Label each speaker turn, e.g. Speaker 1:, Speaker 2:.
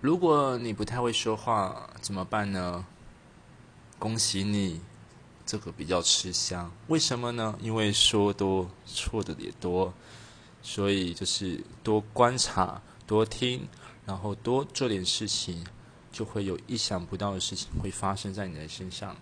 Speaker 1: 如果你不太会说话怎么办呢？恭喜你这个比较吃香。为什么呢？因为说多错的也多。所以就是多观察多听然后多做点事情就会有意想不到的事情会发生在你的身上。